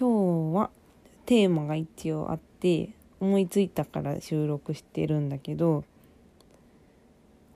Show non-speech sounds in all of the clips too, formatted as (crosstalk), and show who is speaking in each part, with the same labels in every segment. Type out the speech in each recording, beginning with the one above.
Speaker 1: 今日はテーマが一応あって思いついたから収録してるんだけど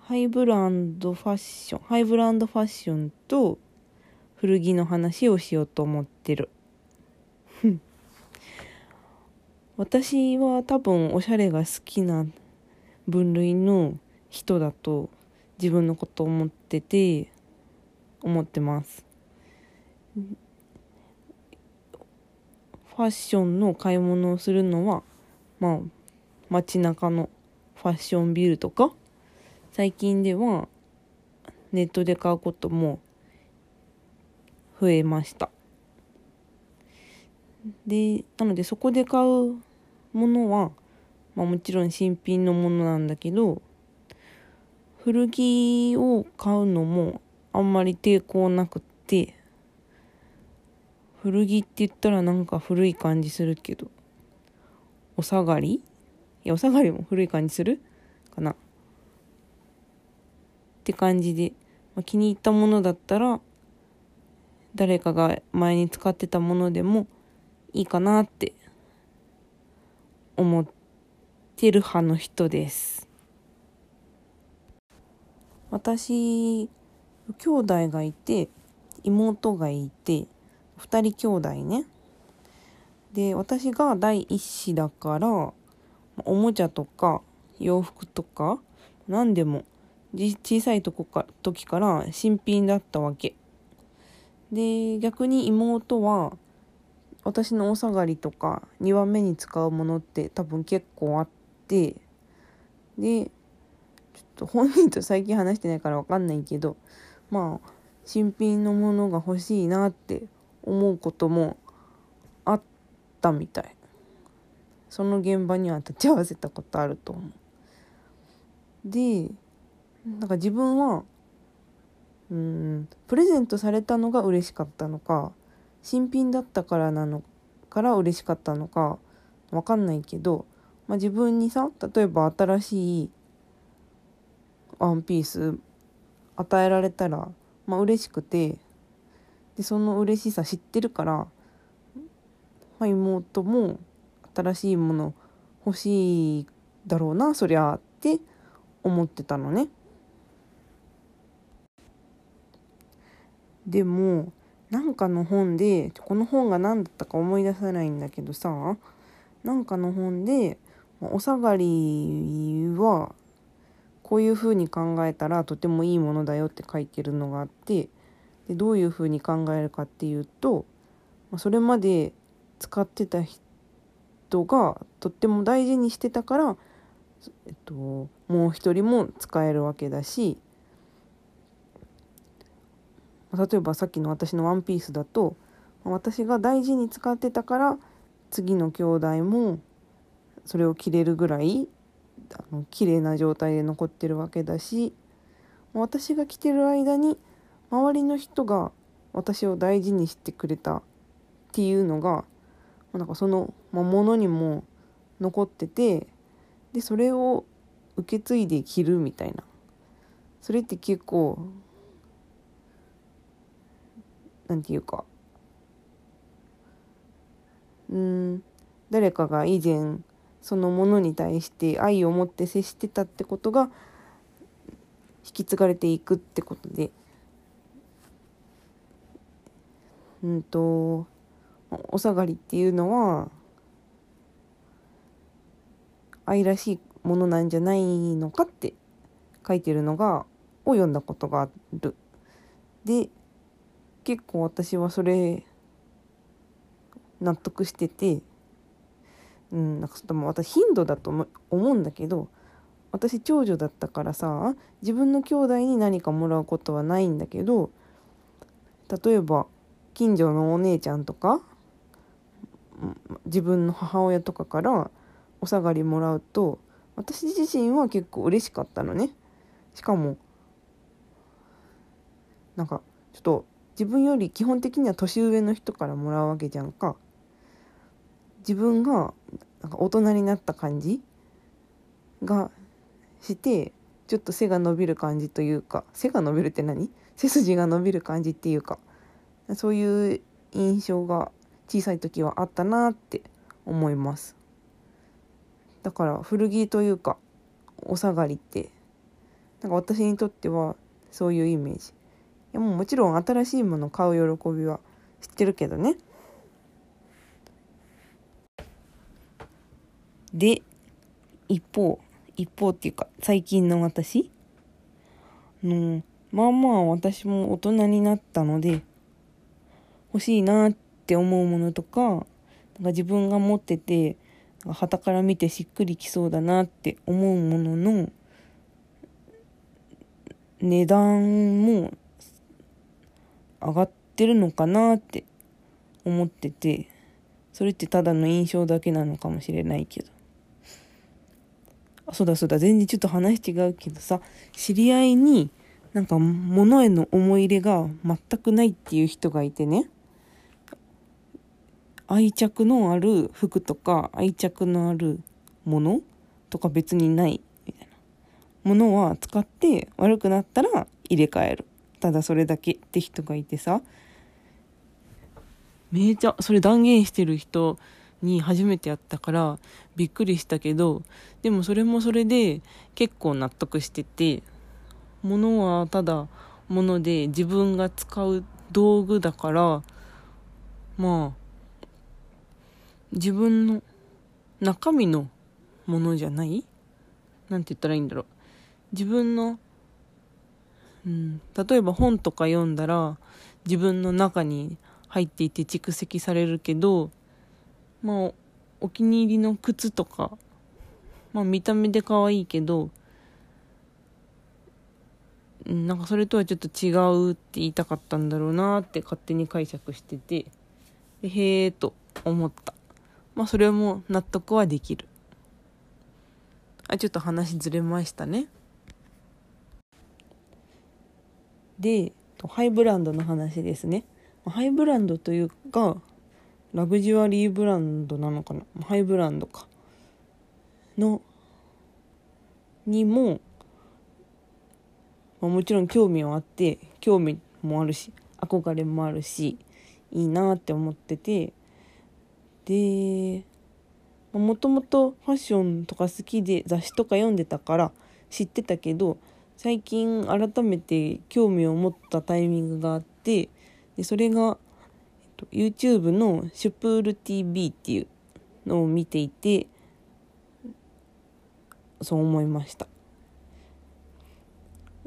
Speaker 1: ハイブランドファッションハイブランドファッションと古着の話をしようと思ってる。(laughs) 私は多分おしゃれが好きな分類の人だと自分のこと思ってて思ってます。ファッションの買い物をするのはまあ街中のファッションビルとか最近ではネットで買うことも増えました。でなのでそこで買うものは、まあ、もちろん新品のものなんだけど古着を買うのもあんまり抵抗なくって古着って言ったらなんか古い感じするけど。お下がり？いやお下がりも古い感じするかな。って感じで、まあ、気に入ったものだったら誰かが前に使ってたものでもいいかなって思ってる派の人です。私兄弟がいて妹がいて2人兄弟ね。で私が第一子だからおもちゃとか洋服とか何でも小さいとこか時から新品だったわけ。で逆に妹は私のお下がりとか2番目に使うものって多分結構あってでちょっと本人と最近話してないから分かんないけどまあ新品のものが欲しいなって思うこともあったみたい。その現場には立ち会わせたことあると思う。でなんか自分はうんプレゼントされたのが嬉しかったのか新品だったからなのから嬉しかったのか分かんないけど、まあ、自分にさ例えば新しいワンピース与えられたら、まあ嬉しくてでその嬉しさ知ってるから、まあ、妹も新しいもの欲しいだろうなそりゃって思ってたのね。でもなんかの本でこの本が何だったか思い出せないんだけどさなんかの本でお下がりはこういうふうに考えたらとてもいいものだよって書いてるのがあってでどういうふうに考えるかっていうとそれまで使ってた人がとっても大事にしてたから、えっと、もう一人も使えるわけだし例えばさっきの私のワンピースだと私が大事に使ってたから次の兄弟もそれを着れるぐらいあの綺麗な状態で残ってるわけだし私が着てる間に周りの人が私を大事にしてくれたっていうのがなんかその、まあ、ものにも残っててでそれを受け継いで着るみたいな。それって結構なんていうかうん誰かが以前そのものに対して愛を持って接してたってことが引き継がれていくってことでうんとお下がりっていうのは愛らしいものなんじゃないのかって書いてるのがを読んだことがある。で結構私はそれ納得してて、うん、なんかでも私頻度だと思うんだけど私長女だったからさ自分の兄弟に何かもらうことはないんだけど例えば近所のお姉ちゃんとか自分の母親とかからお下がりもらうと私自身は結構嬉しかったのね。しかもなんかちょっと自分より基本的には年上の人からもらうわけじゃんか。自分がなんか大人になった感じがしてちょっと背が伸びる感じというか背が伸びるって何？背筋が伸びる感じっていうか。そういう印象が小さい時はあったなって思います。だから古着というかお下がりってなんか私にとってはそういうイメージ。いやもうもちろん新しいものを買う喜びは知ってるけどね。で一方一方っていうか最近の私のまあまあ私も大人になったので欲しいなって思うものとかなんか自分が持ってて旗から見てしっくりきそうだなって思うものの値段も上がってるのかなって思っててそれってただの印象だけなのかもしれないけど。あそうだそうだ。全然ちょっと話違うけどさ知り合いになんか物への思い入れが全くないっていう人がいてね。愛着のある服とか愛着のあるものとか別にないみたいなものは使って悪くなったら入れ替える。ただそれだけって人がいてさ。めちゃそれ断言してる人に初めて会ったからびっくりしたけどでもそれもそれで結構納得してて物はただ物で自分が使う道具だからまあ自分の中身のものじゃない？なんて言ったらいいんだろう。自分の、うん、例えば本とか読んだら自分の中に入っていて蓄積されるけどまあお気に入りの靴とかまあ見た目で可愛いけどなんかそれとはちょっと違うって言いたかったんだろうなって勝手に解釈しててへえと思った。まあそれも納得はできる。あちょっと話ずれましたね。でハイブランドの話ですね。ハイブランドというかラグジュアリーブランドなのかな。ハイブランドか。のにも、まあ、もちろん興味はあって興味もあるし憧れもあるしいいなって思っててでもともとファッションとか好きで雑誌とか読んでたから知ってたけど最近改めて興味を持ったタイミングがあってでそれが、えっと、YouTube のシュプール TV っていうのを見ていてそう思いました。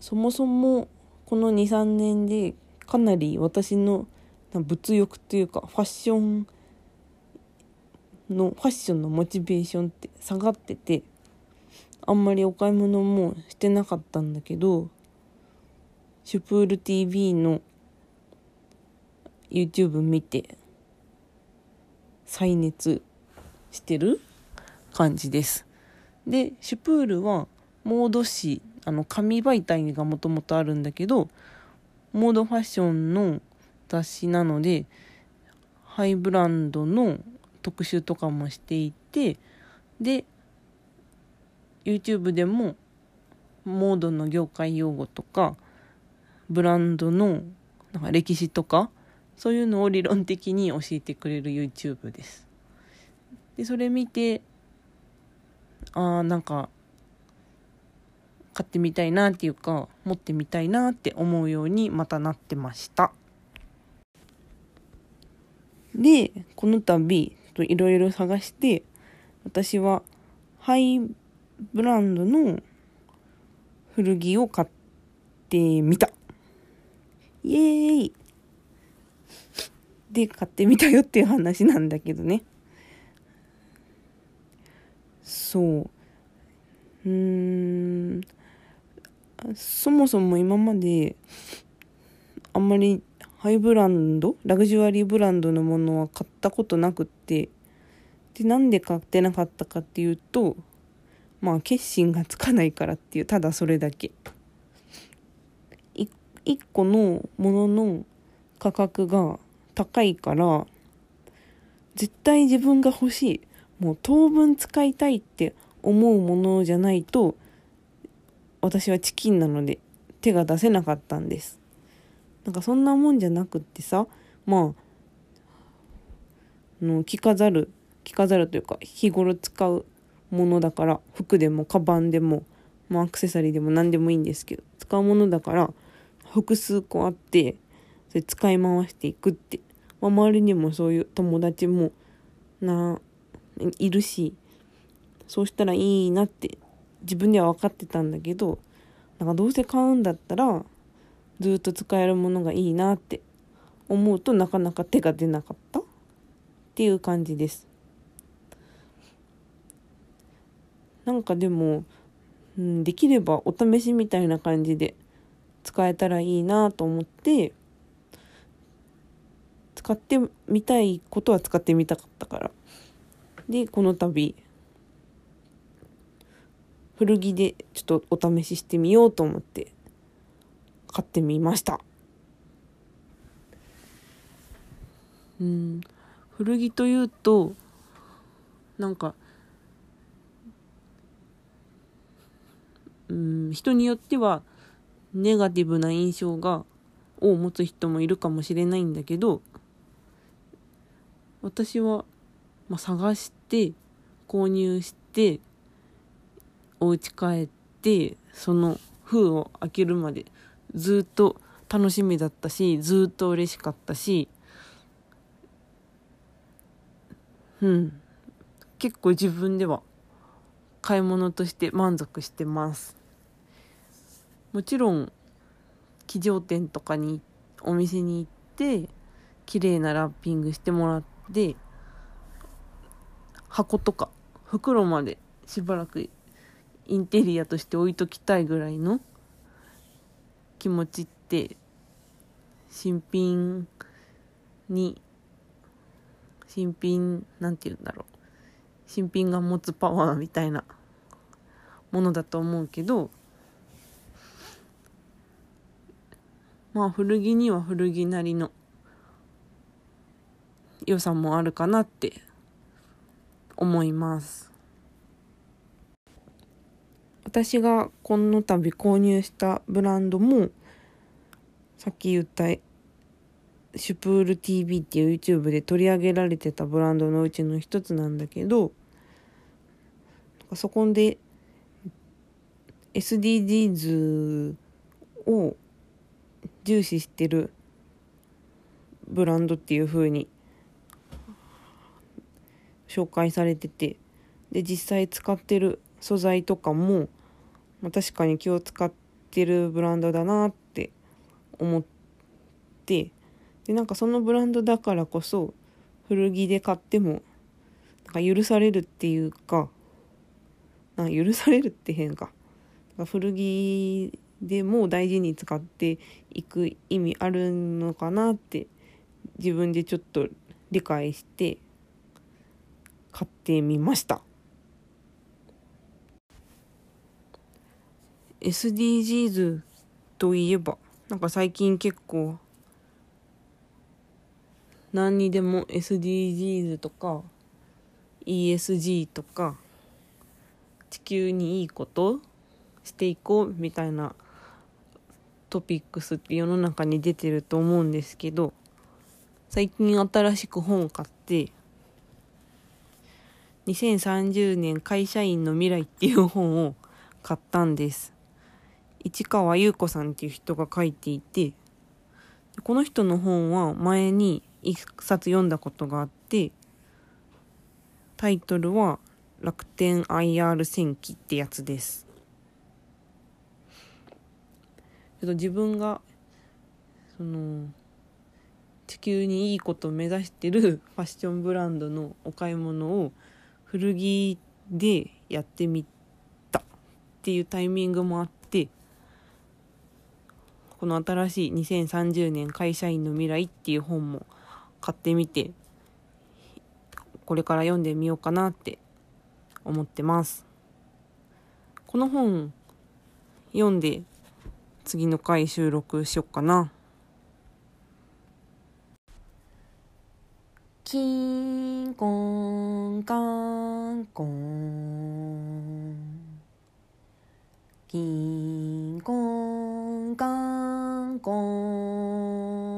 Speaker 1: そもそもこの23年でかなり私の物欲というかファッションのファッションのモチベーションって下がっててあんまりお買い物もしてなかったんだけどシュプール TV の YouTube 見て再熱してる感じです。でシュプールはモード誌あの紙媒体がもともとあるんだけどモードファッションの雑誌なのでハイブランドの特集とかもしていてで YouTube でもモードの業界用語とかブランドのなんか歴史とかそういうのを理論的に教えてくれる YouTube です。でそれ見てああなんか買ってみたいなっていうか持ってみたいなって思うようにまたなってました。でこの度いろいろ探して私はハイブランドの古着を買ってみた。イエーイ。で買ってみたよっていう話なんだけどね。そう。うん。そもそも今まであんまりハイブランドラグジュアリーブランドのものは買ったことなくって。でなんで買ってなかったかっていうとまあ決心がつかないからっていうただそれだけ。1個のものの価格が高いから絶対自分が欲しいもう当分使いたいって思うものじゃないと私はチキンなので手が出せなかったんです。なんかそんなもんじゃなくってさまあの着飾る着飾るというか日頃使うものだから服でもカバンでも、まあ、アクセサリーでも何でもいいんですけど使うものだから複数個あってそれ使い回していくって、まあ、周りにもそういう友達もないるしそうしたらいいなって自分では分かってたんだけどなんかどうせ買うんだったらずっと使えるものがいいなって思うとなかなか手が出なかった？っていう感じです。なんかでも、うん、できればお試しみたいな感じで使えたらいいなと思って使ってみたいことは使ってみたかったからでこの度古着でちょっとお試ししてみようと思って買ってみました。うん。古着というとなんかうん人によってはネガティブな印象がを持つ人もいるかもしれないんだけど私は、まあ、探して購入してお家帰ってその封を開けるまでずっと楽しみだったしずっと嬉しかったしうん。結構自分では買い物として満足してます。もちろん企業店とかにお店に行って綺麗なラッピングしてもらって箱とか袋までしばらくインテリアとして置いときたいぐらいの気持ちって新品に新品なんて言うんだろう。新品が持つパワーみたいなものだと思うけどまあ古着には古着なりの良さもあるかなって思います。私がこの度購入したブランドもさっき言ったシュプール TV っていう YouTube で取り上げられてたブランドのうちの一つなんだけどそこで SDGs を重視してるブランドっていう風に紹介されててで実際使ってる素材とかも、まあ、確かに気を使ってるブランドだなって思ってでなんかそのブランドだからこそ古着で買ってもなんか許されるっていうかなか許されるって変か。古着でも大事に使っていく意味あるのかなって自分でちょっと理解して買ってみました。SDGs といえばなんか最近結構何にでも SDGs とか ESG とか地球にいいことしていこうみたいなトピックスって世の中に出てると思うんですけど最近新しく本を買って2030年会社員の未来っていう本を買ったんです。市川優子さんっていう人が書いていてこの人の本は前に一冊読んだことがあってタイトルは楽天 IR 戦記ってやつです。ちょっと自分がその地球にいいことを目指してる (laughs) ファッションブランドのお買い物を古着でやってみたっていうタイミングもあってこの新しい2030年会社員の未来っていう本も買ってみてこれから読んでみようかなって思ってますこの本読んで次の回収録しよっかな。キンコンカンコンキンコンカンコン